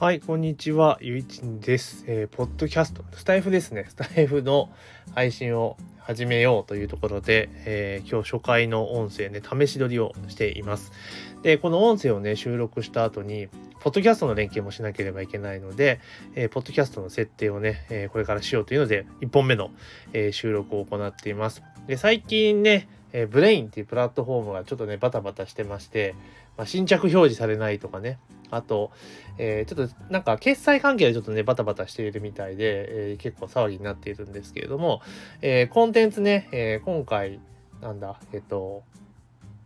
はい、こんにちは、ゆいちんです。えー、ポッドキャスト、スタイフですね。スタイフの配信を始めようというところで、えー、今日初回の音声ね、試し撮りをしています。で、この音声をね、収録した後に、ポッドキャストの連携もしなければいけないので、えー、ポッドキャストの設定をね、えー、これからしようというので、1本目の、えー、収録を行っています。で、最近ね、えブレインっていうプラットフォームがちょっとね、バタバタしてまして、まあ、新着表示されないとかね、あと、えー、ちょっとなんか決済関係でちょっとね、バタバタしているみたいで、えー、結構騒ぎになっているんですけれども、えー、コンテンツね、え今回、なんだ、えっと、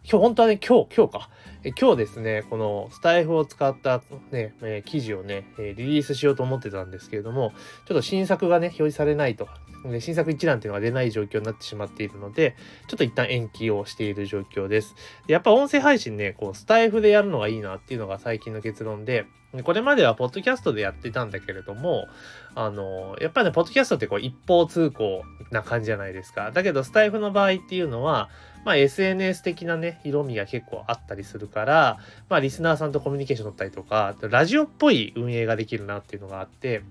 今日、本当はね、今日、今日か。え今日ですね、このスタイフを使ったね、え記事をね、えリリースしようと思ってたんですけれども、ちょっと新作がね、表示されないとで新作一覧っていうのが出ない状況になってしまっているので、ちょっと一旦延期をしている状況です。でやっぱ音声配信ね、こう、スタイフでやるのがいいなっていうのが最近の結論で、これまではポッドキャストでやってたんだけれども、あの、やっぱね、ポッドキャストってこう一方通行な感じじゃないですか。だけど、スタイフの場合っていうのは、まあ SNS 的なね、色味が結構あったりするから、まあリスナーさんとコミュニケーション取ったりとか、ラジオっぽい運営ができるなっていうのがあって、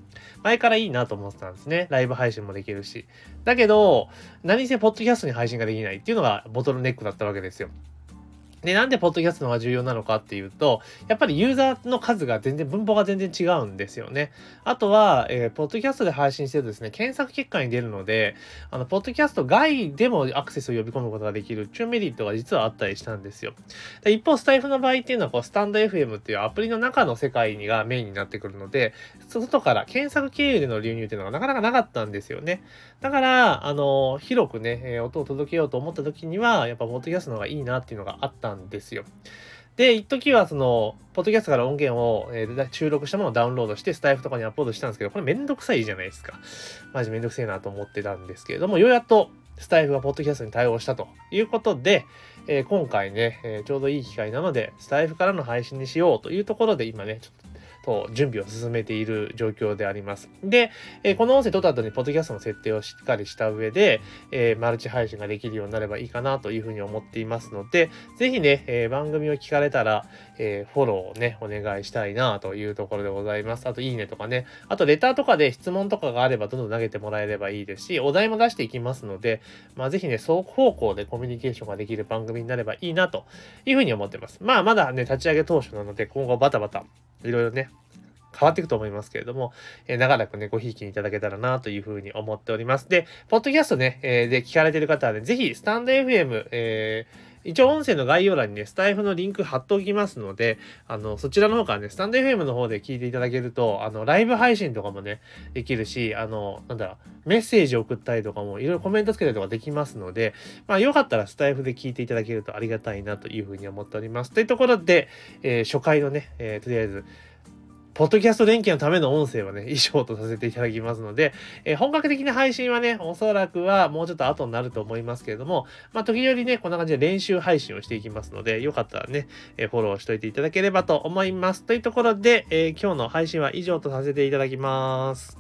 前からいいなと思ってたんですね。ライブ配信もできるし。だけど、何せポッドキャストに配信ができないっていうのがボトルネックだったわけですよ。で、なんでポッドキャストの方が重要なのかっていうと、やっぱりユーザーの数が全然、文法が全然違うんですよね。あとは、えー、ポッドキャストで配信してるとですね、検索結果に出るので、あの、ポッドキャスト外でもアクセスを呼び込むことができるチューメリットが実はあったりしたんですよ。で一方、スタイフの場合っていうのは、こう、スタンド FM っていうアプリの中の世界がメインになってくるので、外から検索経由での流入っていうのがなかなかなかったんですよね。だから、あの、広くね、音を届けようと思った時には、やっぱ、ポッドキャストの方がいいなっていうのがあったんですよ。で、一時はその、ポッドキャストから音源を、えー、収録したものをダウンロードして、スタイフとかにアップロードしたんですけど、これめんどくさいじゃないですか。マジめんどくせえなと思ってたんですけれども、ようやっとスタイフがポッドキャストに対応したということで、えー、今回ね、えー、ちょうどいい機会なので、スタイフからの配信にしようというところで、今ね、ちょっとと準備を進めている状況であります。で、えー、この音声撮った後にポッドキャストの設定をしっかりした上で、えー、マルチ配信ができるようになればいいかなというふうに思っていますので、ぜひね、えー、番組を聞かれたら、えフォローをね、お願いしたいなというところでございます。あと、いいねとかね、あと、レターとかで質問とかがあればどんどん投げてもらえればいいですし、お題も出していきますので、まあ、ぜひね、双方向でコミュニケーションができる番組になればいいなというふうに思ってます。まあ、まだね、立ち上げ当初なので、今後バタバタ、いろいろね、変わっていくと思いますけれども、えー、長らくね、ごひいきにいただけたらなというふうに思っております。で、ポッドキャストね、えー、で聞かれてる方はね、ぜひ、スタンド FM、えー一応音声の概要欄にね、スタイフのリンク貼っておきますので、あの、そちらの方からね、スタンド FM の方で聞いていただけると、あの、ライブ配信とかもね、できるし、あの、なんだろう、メッセージ送ったりとかも、いろいろコメントつけたりとかできますので、まあ、よかったらスタイフで聞いていただけるとありがたいなというふうに思っております。というところで、えー、初回のね、えー、とりあえず、ポッドキャスト連携のための音声はね、以上とさせていただきますので、えー、本格的な配信はね、おそらくはもうちょっと後になると思いますけれども、まあ、時折ね、こんな感じで練習配信をしていきますので、よかったらね、えー、フォローしといていただければと思います。というところで、えー、今日の配信は以上とさせていただきます。